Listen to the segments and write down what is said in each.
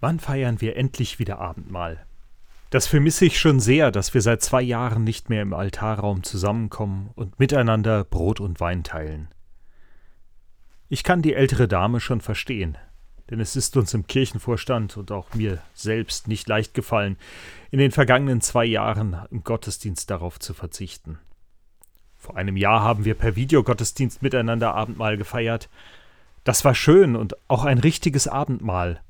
Wann feiern wir endlich wieder Abendmahl? Das vermisse ich schon sehr, dass wir seit zwei Jahren nicht mehr im Altarraum zusammenkommen und miteinander Brot und Wein teilen. Ich kann die ältere Dame schon verstehen, denn es ist uns im Kirchenvorstand und auch mir selbst nicht leicht gefallen, in den vergangenen zwei Jahren im Gottesdienst darauf zu verzichten. Vor einem Jahr haben wir per Videogottesdienst miteinander Abendmahl gefeiert. Das war schön und auch ein richtiges Abendmahl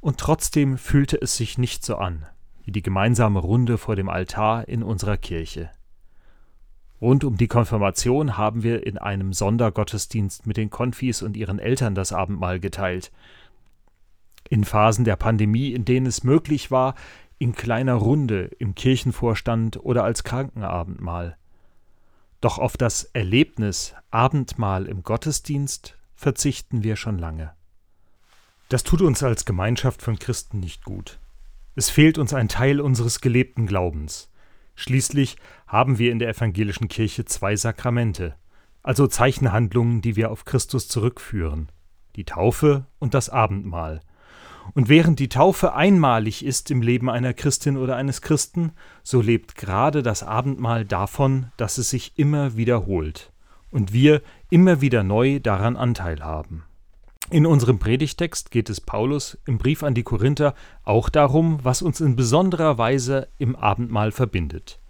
und trotzdem fühlte es sich nicht so an, wie die gemeinsame Runde vor dem Altar in unserer Kirche. Rund um die Konfirmation haben wir in einem Sondergottesdienst mit den Konfis und ihren Eltern das Abendmahl geteilt. In Phasen der Pandemie, in denen es möglich war, in kleiner Runde im Kirchenvorstand oder als Krankenabendmahl. Doch auf das Erlebnis Abendmahl im Gottesdienst verzichten wir schon lange. Das tut uns als Gemeinschaft von Christen nicht gut. Es fehlt uns ein Teil unseres gelebten Glaubens. Schließlich haben wir in der evangelischen Kirche zwei Sakramente, also Zeichenhandlungen, die wir auf Christus zurückführen, die Taufe und das Abendmahl. Und während die Taufe einmalig ist im Leben einer Christin oder eines Christen, so lebt gerade das Abendmahl davon, dass es sich immer wiederholt und wir immer wieder neu daran Anteil haben. In unserem Predigtext geht es Paulus im Brief an die Korinther auch darum, was uns in besonderer Weise im Abendmahl verbindet.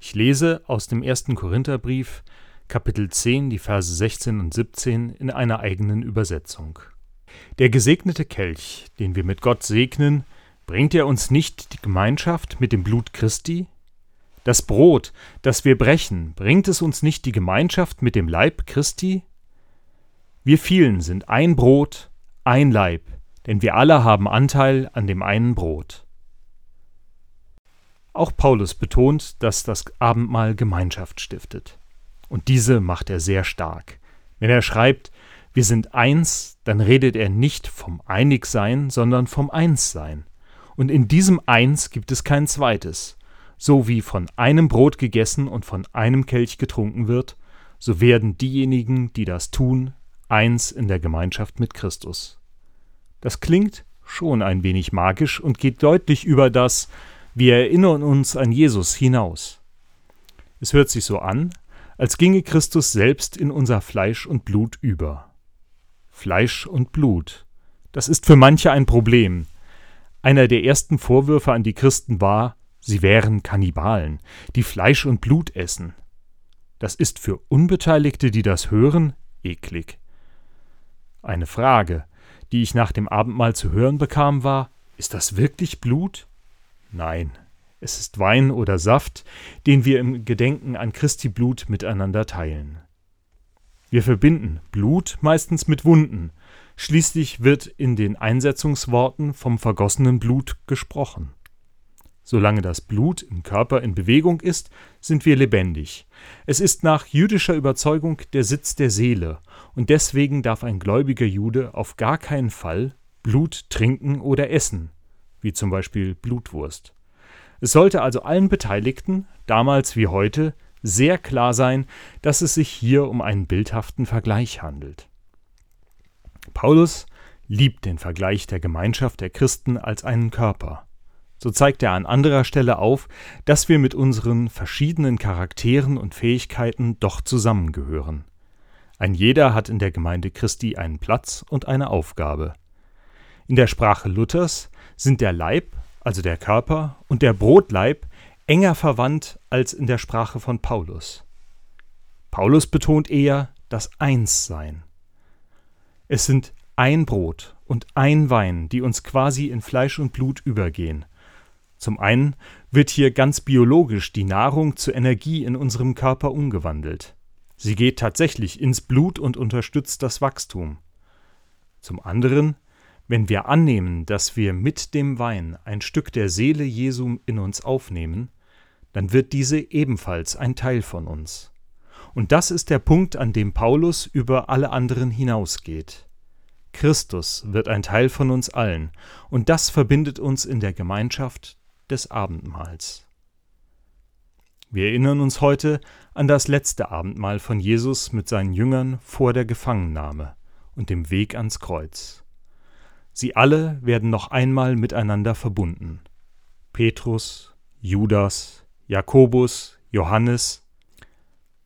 Ich lese aus dem ersten Korintherbrief, Kapitel 10, die Verse 16 und 17 in einer eigenen Übersetzung. Der gesegnete Kelch, den wir mit Gott segnen, bringt er uns nicht die Gemeinschaft mit dem Blut Christi? Das Brot, das wir brechen, bringt es uns nicht die Gemeinschaft mit dem Leib Christi? Wir vielen sind ein Brot, ein Leib, denn wir alle haben Anteil an dem einen Brot. Auch Paulus betont, dass das Abendmahl Gemeinschaft stiftet. Und diese macht er sehr stark. Wenn er schreibt, wir sind eins, dann redet er nicht vom Einigsein, sondern vom Einssein. Und in diesem Eins gibt es kein zweites. So wie von einem Brot gegessen und von einem Kelch getrunken wird, so werden diejenigen, die das tun, eins in der Gemeinschaft mit Christus. Das klingt schon ein wenig magisch und geht deutlich über das Wir erinnern uns an Jesus hinaus. Es hört sich so an, als ginge Christus selbst in unser Fleisch und Blut über. Fleisch und Blut. Das ist für manche ein Problem. Einer der ersten Vorwürfe an die Christen war, sie wären Kannibalen, die Fleisch und Blut essen. Das ist für Unbeteiligte, die das hören, eklig. Eine Frage, die ich nach dem Abendmahl zu hören bekam, war Ist das wirklich Blut? Nein, es ist Wein oder Saft, den wir im Gedenken an Christi Blut miteinander teilen. Wir verbinden Blut meistens mit Wunden, schließlich wird in den Einsetzungsworten vom vergossenen Blut gesprochen. Solange das Blut im Körper in Bewegung ist, sind wir lebendig. Es ist nach jüdischer Überzeugung der Sitz der Seele, und deswegen darf ein gläubiger Jude auf gar keinen Fall Blut trinken oder essen, wie zum Beispiel Blutwurst. Es sollte also allen Beteiligten, damals wie heute, sehr klar sein, dass es sich hier um einen bildhaften Vergleich handelt. Paulus liebt den Vergleich der Gemeinschaft der Christen als einen Körper. So zeigt er an anderer Stelle auf, dass wir mit unseren verschiedenen Charakteren und Fähigkeiten doch zusammengehören. Ein jeder hat in der Gemeinde Christi einen Platz und eine Aufgabe. In der Sprache Luthers sind der Leib, also der Körper, und der Brotleib enger verwandt als in der Sprache von Paulus. Paulus betont eher das Einssein. Es sind ein Brot und ein Wein, die uns quasi in Fleisch und Blut übergehen, zum einen wird hier ganz biologisch die Nahrung zur Energie in unserem Körper umgewandelt. Sie geht tatsächlich ins Blut und unterstützt das Wachstum. Zum anderen, wenn wir annehmen, dass wir mit dem Wein ein Stück der Seele Jesu in uns aufnehmen, dann wird diese ebenfalls ein Teil von uns. Und das ist der Punkt, an dem Paulus über alle anderen hinausgeht. Christus wird ein Teil von uns allen, und das verbindet uns in der Gemeinschaft des Abendmahls. Wir erinnern uns heute an das letzte Abendmahl von Jesus mit seinen Jüngern vor der Gefangennahme und dem Weg ans Kreuz. Sie alle werden noch einmal miteinander verbunden. Petrus, Judas, Jakobus, Johannes,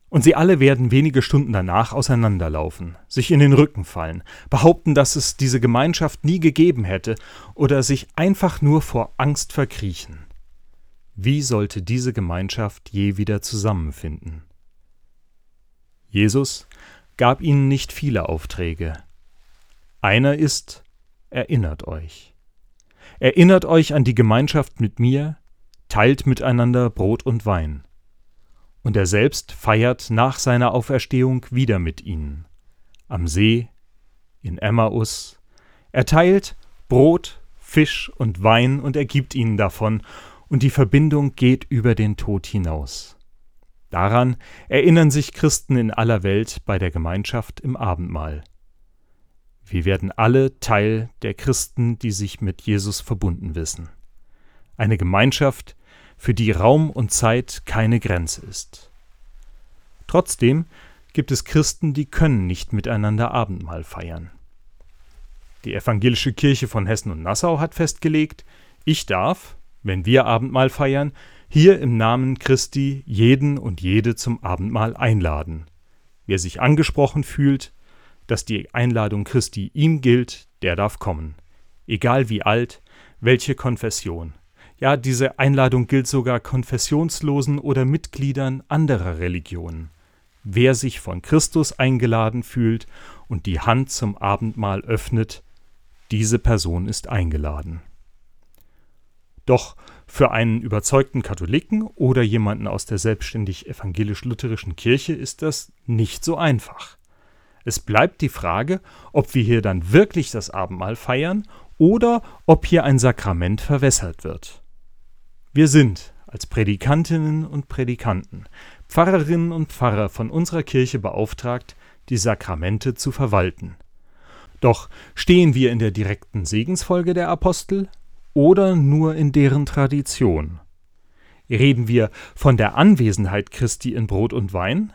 und sie alle werden wenige Stunden danach auseinanderlaufen, sich in den Rücken fallen, behaupten, dass es diese Gemeinschaft nie gegeben hätte oder sich einfach nur vor Angst verkriechen. Wie sollte diese Gemeinschaft je wieder zusammenfinden? Jesus gab ihnen nicht viele Aufträge. Einer ist, erinnert euch. Erinnert euch an die Gemeinschaft mit mir, teilt miteinander Brot und Wein. Und er selbst feiert nach seiner Auferstehung wieder mit ihnen. Am See, in Emmaus. Er teilt Brot, Fisch und Wein und er gibt ihnen davon, und die Verbindung geht über den Tod hinaus. Daran erinnern sich Christen in aller Welt bei der Gemeinschaft im Abendmahl. Wir werden alle Teil der Christen, die sich mit Jesus verbunden wissen. Eine Gemeinschaft, für die Raum und Zeit keine Grenze ist. Trotzdem gibt es Christen, die können nicht miteinander Abendmahl feiern. Die evangelische Kirche von Hessen und Nassau hat festgelegt, ich darf, wenn wir Abendmahl feiern, hier im Namen Christi jeden und jede zum Abendmahl einladen. Wer sich angesprochen fühlt, dass die Einladung Christi ihm gilt, der darf kommen. Egal wie alt, welche Konfession. Ja, diese Einladung gilt sogar Konfessionslosen oder Mitgliedern anderer Religionen. Wer sich von Christus eingeladen fühlt und die Hand zum Abendmahl öffnet, diese Person ist eingeladen. Doch für einen überzeugten Katholiken oder jemanden aus der selbstständig evangelisch-lutherischen Kirche ist das nicht so einfach. Es bleibt die Frage, ob wir hier dann wirklich das Abendmahl feiern oder ob hier ein Sakrament verwässert wird. Wir sind als Predikantinnen und Predikanten, Pfarrerinnen und Pfarrer von unserer Kirche beauftragt, die Sakramente zu verwalten. Doch stehen wir in der direkten Segensfolge der Apostel oder nur in deren Tradition? Reden wir von der Anwesenheit Christi in Brot und Wein?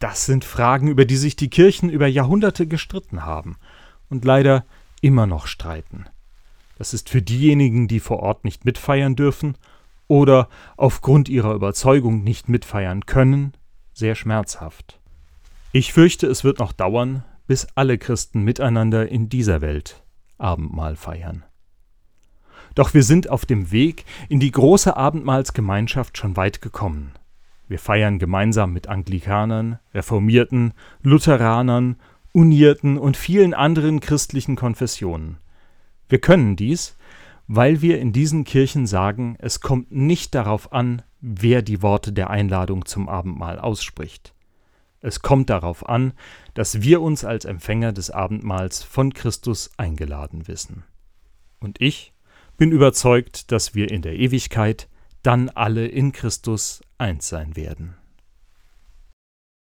Das sind Fragen, über die sich die Kirchen über Jahrhunderte gestritten haben und leider immer noch streiten. Das ist für diejenigen, die vor Ort nicht mitfeiern dürfen oder aufgrund ihrer Überzeugung nicht mitfeiern können, sehr schmerzhaft. Ich fürchte, es wird noch dauern, bis alle Christen miteinander in dieser Welt Abendmahl feiern. Doch wir sind auf dem Weg in die große Abendmahlsgemeinschaft schon weit gekommen. Wir feiern gemeinsam mit Anglikanern, Reformierten, Lutheranern, Unierten und vielen anderen christlichen Konfessionen. Wir können dies, weil wir in diesen Kirchen sagen, es kommt nicht darauf an, wer die Worte der Einladung zum Abendmahl ausspricht. Es kommt darauf an, dass wir uns als Empfänger des Abendmahls von Christus eingeladen wissen. Und ich bin überzeugt, dass wir in der Ewigkeit dann alle in Christus eins sein werden.